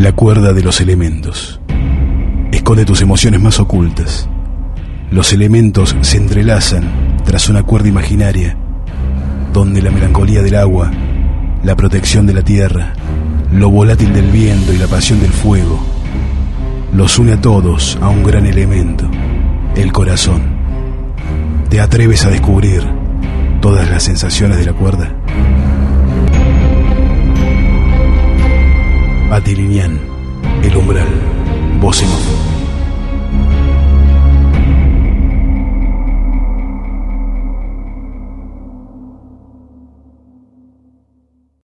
La cuerda de los elementos. Esconde tus emociones más ocultas. Los elementos se entrelazan tras una cuerda imaginaria, donde la melancolía del agua, la protección de la tierra, lo volátil del viento y la pasión del fuego, los une a todos a un gran elemento, el corazón. ¿Te atreves a descubrir todas las sensaciones de la cuerda? Batilinian, El Umbral, Off.